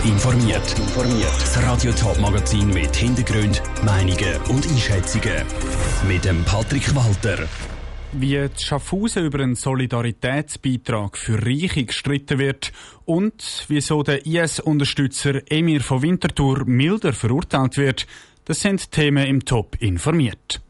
Top informiert. Das Radio Top Magazin mit Hintergrund, Meinungen und Einschätzungen mit dem Patrick Walter. Wie Schaffhausen über einen Solidaritätsbeitrag für Reiche gestritten wird und wieso der IS-Unterstützer Emir von Winterthur milder verurteilt wird, das sind Themen im Top informiert.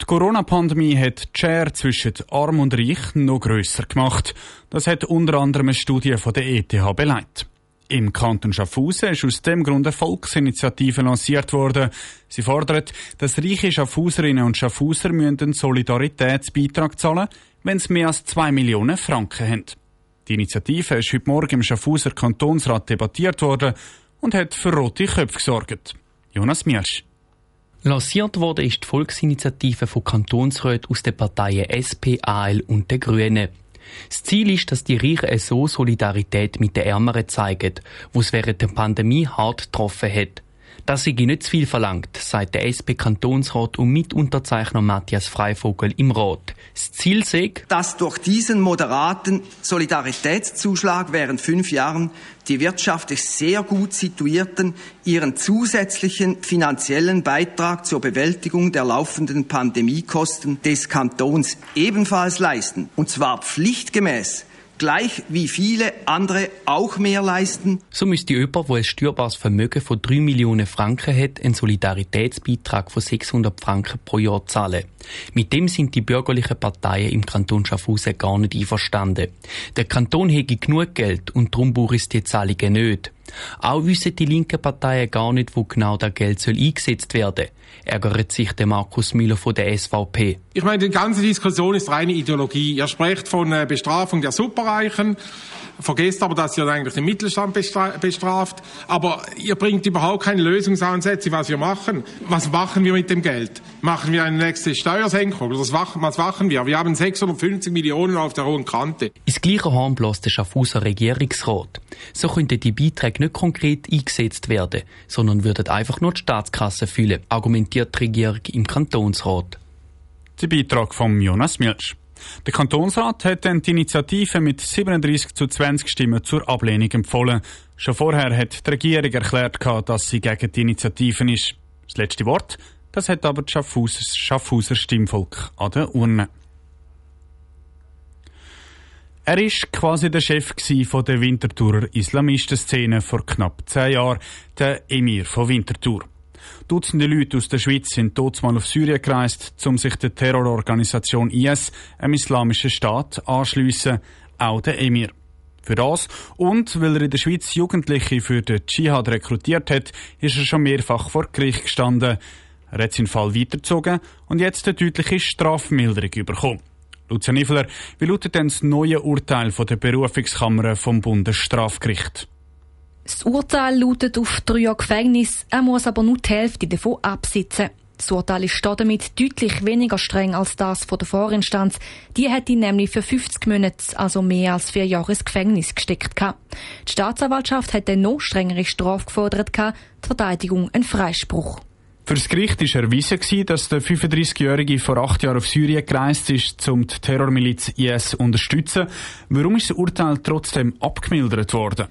Die Corona-Pandemie hat die Schere zwischen Arm und Reich noch grösser gemacht. Das hat unter anderem eine Studie von der ETH beleidigt. Im Kanton Schaffhausen ist aus dem Grund eine Volksinitiative lanciert worden. Sie fordert, dass reiche Schaffhauserinnen und Schaffhauser einen Solidaritätsbeitrag zahlen wenn sie mehr als zwei Millionen Franken haben. Die Initiative ist heute Morgen im Schaffhauser Kantonsrat debattiert worden und hat für rote Köpfe gesorgt. Jonas Miersch. Lanciert wurde ist die Volksinitiative von Kantonsräten aus den Parteien SP, AL und den Grünen. Das Ziel ist, dass die Reichen so Solidarität mit den Ärmeren zeigen, wo es während der Pandemie hart getroffen hat. Das sei nicht zu viel verlangt, sagt der SP-Kantonsrat und Mitunterzeichner Matthias Freivogel im Rat. Das Ziel sei, dass durch diesen moderaten Solidaritätszuschlag während fünf Jahren die wirtschaftlich sehr gut situierten ihren zusätzlichen finanziellen Beitrag zur Bewältigung der laufenden Pandemiekosten des Kantons ebenfalls leisten, und zwar pflichtgemäß gleich wie viele andere auch mehr leisten. So müsste jemand, der ein steuerbares Vermögen von 3 Millionen Franken hat, einen Solidaritätsbeitrag von 600 Franken pro Jahr zahlen. Mit dem sind die bürgerlichen Parteien im Kanton Schaffhausen gar nicht einverstanden. Der Kanton hätte genug Geld und darum brauche es die Zahlungen nicht. Auch wissen die linken Parteien gar nicht, wo genau das Geld soll eingesetzt werden ärgert sich der Markus Müller von der SVP. Ich meine, die ganze Diskussion ist reine Ideologie. Er spricht von äh, Bestrafung der Superreichen vergesst aber, dass ihr eigentlich den Mittelstand bestraft. Aber ihr bringt überhaupt keine Lösungsansätze, was wir machen. Was machen wir mit dem Geld? Machen wir eine nächste Steuersenkung? Oder was machen wir? Wir haben 650 Millionen auf der hohen Kante. Ins gleiche Horn bläst der Schaffhauser Regierungsrat. So könnten die Beiträge nicht konkret eingesetzt werden, sondern würden einfach nur die Staatskasse füllen, argumentiert die Regierung im Kantonsrat. Der Beitrag von Jonas Milch. Der Kantonsrat hat dann die Initiative mit 37 zu 20 Stimmen zur Ablehnung empfohlen. Schon vorher hat die Regierung erklärt, dass sie gegen die Initiativen ist. Das letzte Wort, das hat aber das Schaffhauser, Stimmvolk an der Urne. Er ist quasi der Chef der Winterthurer Islamistenszene vor knapp zehn Jahren, der Emir von Winterthur. Dutzende Leute aus der Schweiz sind mal auf Syrien gereist, um sich der Terrororganisation IS, einem islamischen Staat, anschliessen, auch der Emir. Für das und weil er in der Schweiz Jugendliche für den Dschihad rekrutiert hat, ist er schon mehrfach vor Gericht gestanden. Er hat seinen Fall weitergezogen und jetzt eine deutliche Strafmilderung bekommen. Lucia Niffler, wie lautet denn das neue Urteil von der Berufungskammer vom Bundesstrafgericht? Das Urteil lautet auf drei Jahre Gefängnis, er muss aber nur die Hälfte davon absitzen. Das Urteil ist damit deutlich weniger streng als das von der Vorinstanz. Die hätte ihn nämlich für 50 Monate, also mehr als vier Jahre ins Gefängnis gesteckt. Die Staatsanwaltschaft hätte noch strengere Strafe gefordert, die Verteidigung einen Freispruch. Für das Gericht war erwiesen, dass der 35-Jährige vor acht Jahren auf Syrien gereist ist, um die Terrormiliz IS zu unterstützen. Warum ist das Urteil trotzdem abgemildert worden?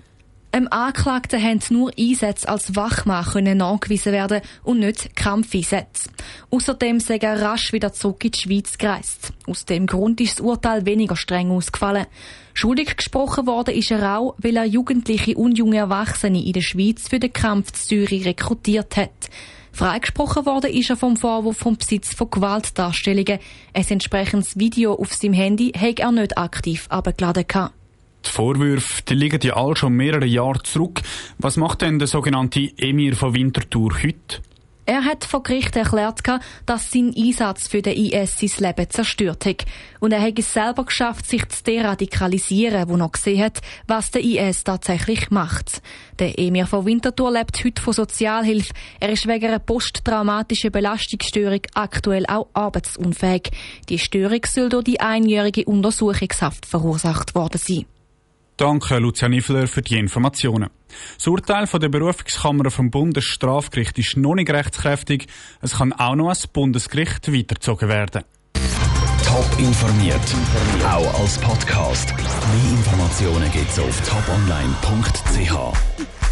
Im Anklagten haben nur Einsätze als Wachmann können nachgewiesen werden und nicht Kampfeinsätze. Außerdem sei er rasch wieder zurück in die Schweiz gereist. Aus dem Grund ist das Urteil weniger streng ausgefallen. Schuldig gesprochen worden ist er auch, weil er Jugendliche und junge Erwachsene in der Schweiz für den Kampf zu Syrien rekrutiert hat. Freigesprochen worden ist er vom Vorwurf vom Besitz von Gewaltdarstellungen. Ein entsprechendes Video auf seinem Handy hat er nicht aktiv abgeladen gehabt. Die Vorwürfe die liegen ja all schon mehrere Jahre zurück. Was macht denn der sogenannte Emir von Winterthur heute? Er hat vor Gericht erklärt, dass sein Einsatz für den IS sein Leben zerstört hat. Und er hat es selber geschafft, sich zu deradikalisieren, wo er gesehen hat, was der IS tatsächlich macht. Der Emir von Winterthur lebt heute von Sozialhilfe. Er ist wegen einer posttraumatischen Belastungsstörung aktuell auch arbeitsunfähig. Die Störung soll durch die einjährige Untersuchungshaft verursacht worden sein. Danke, Lucia Niffler, für die Informationen. Das Urteil von der Berufungskammer vom Bundesstrafgericht ist noch nicht rechtskräftig. Es kann auch noch ans Bundesgericht weitergezogen werden. Top informiert, auch als Podcast. Mehr Informationen gibt's auf toponline.ch.